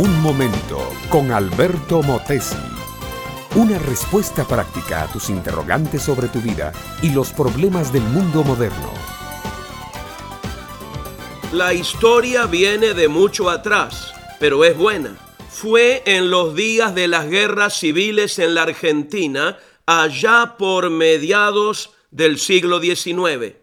Un momento con Alberto Motesi. Una respuesta práctica a tus interrogantes sobre tu vida y los problemas del mundo moderno. La historia viene de mucho atrás, pero es buena. Fue en los días de las guerras civiles en la Argentina, allá por mediados del siglo XIX.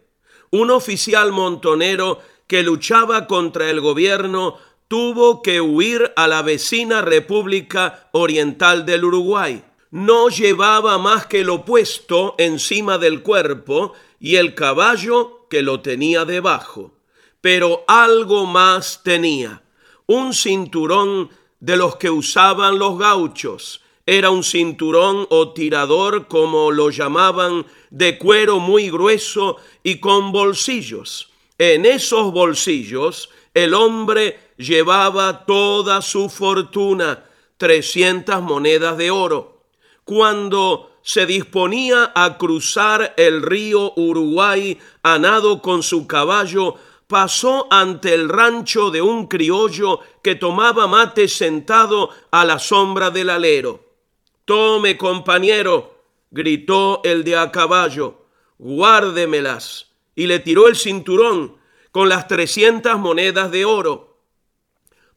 Un oficial montonero que luchaba contra el gobierno tuvo que huir a la vecina República Oriental del Uruguay. No llevaba más que lo puesto encima del cuerpo y el caballo que lo tenía debajo. Pero algo más tenía, un cinturón de los que usaban los gauchos. Era un cinturón o tirador, como lo llamaban, de cuero muy grueso y con bolsillos. En esos bolsillos el hombre llevaba toda su fortuna, 300 monedas de oro. Cuando se disponía a cruzar el río Uruguay a nado con su caballo, pasó ante el rancho de un criollo que tomaba mate sentado a la sombra del alero. Tome, compañero, gritó el de a caballo, guárdemelas. Y le tiró el cinturón con las 300 monedas de oro.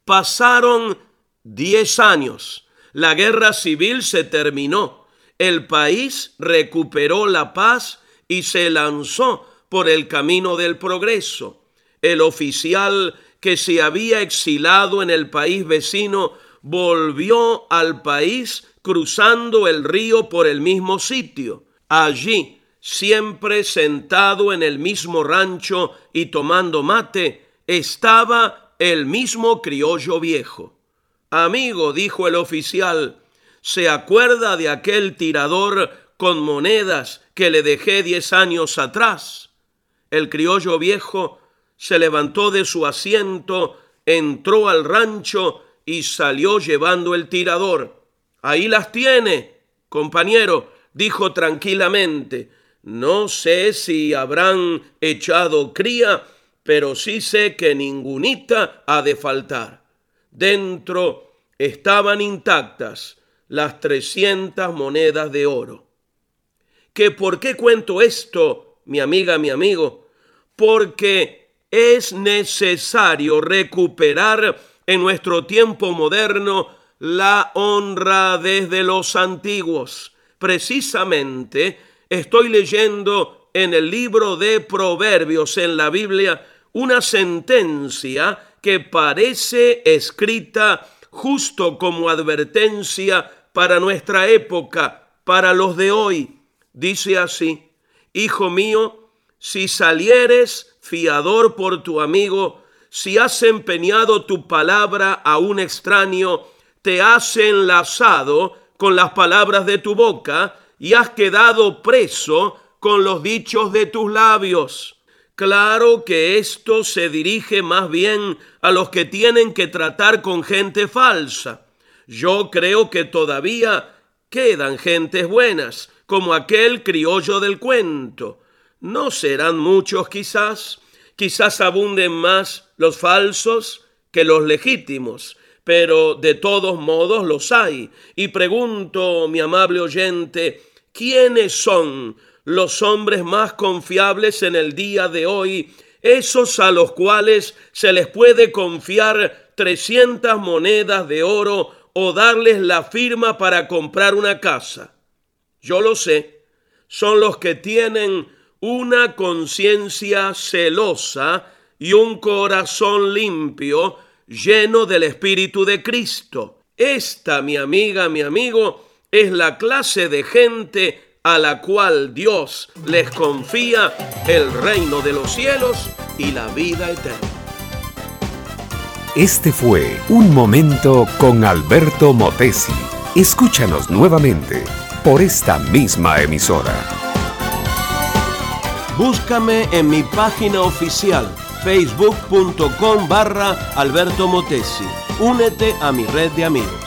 Pasaron 10 años. La guerra civil se terminó. El país recuperó la paz y se lanzó por el camino del progreso. El oficial que se había exilado en el país vecino volvió al país cruzando el río por el mismo sitio. Allí siempre sentado en el mismo rancho y tomando mate, estaba el mismo criollo viejo. Amigo, dijo el oficial, ¿se acuerda de aquel tirador con monedas que le dejé diez años atrás? El criollo viejo se levantó de su asiento, entró al rancho y salió llevando el tirador. Ahí las tiene, compañero, dijo tranquilamente no sé si habrán echado cría, pero sí sé que ningunita ha de faltar. Dentro estaban intactas las trescientas monedas de oro. ¿Que por qué cuento esto, mi amiga, mi amigo? Porque es necesario recuperar en nuestro tiempo moderno la honra desde los antiguos. Precisamente estoy leyendo en el libro de Proverbios en la Biblia una sentencia que parece escrita justo como advertencia para nuestra época, para los de hoy. Dice así, Hijo mío, si salieres fiador por tu amigo, si has empeñado tu palabra a un extraño, te has enlazado con las palabras de tu boca, y has quedado preso con los dichos de tus labios. Claro que esto se dirige más bien a los que tienen que tratar con gente falsa. Yo creo que todavía quedan gentes buenas, como aquel criollo del cuento. No serán muchos quizás, quizás abunden más los falsos que los legítimos, pero de todos modos los hay. Y pregunto, mi amable oyente, ¿Quiénes son los hombres más confiables en el día de hoy? Esos a los cuales se les puede confiar 300 monedas de oro o darles la firma para comprar una casa. Yo lo sé, son los que tienen una conciencia celosa y un corazón limpio, lleno del Espíritu de Cristo. Esta, mi amiga, mi amigo, es la clase de gente a la cual Dios les confía el reino de los cielos y la vida eterna. Este fue Un Momento con Alberto Motesi. Escúchanos nuevamente por esta misma emisora. Búscame en mi página oficial facebook.com barra Alberto Motesi. Únete a mi red de amigos.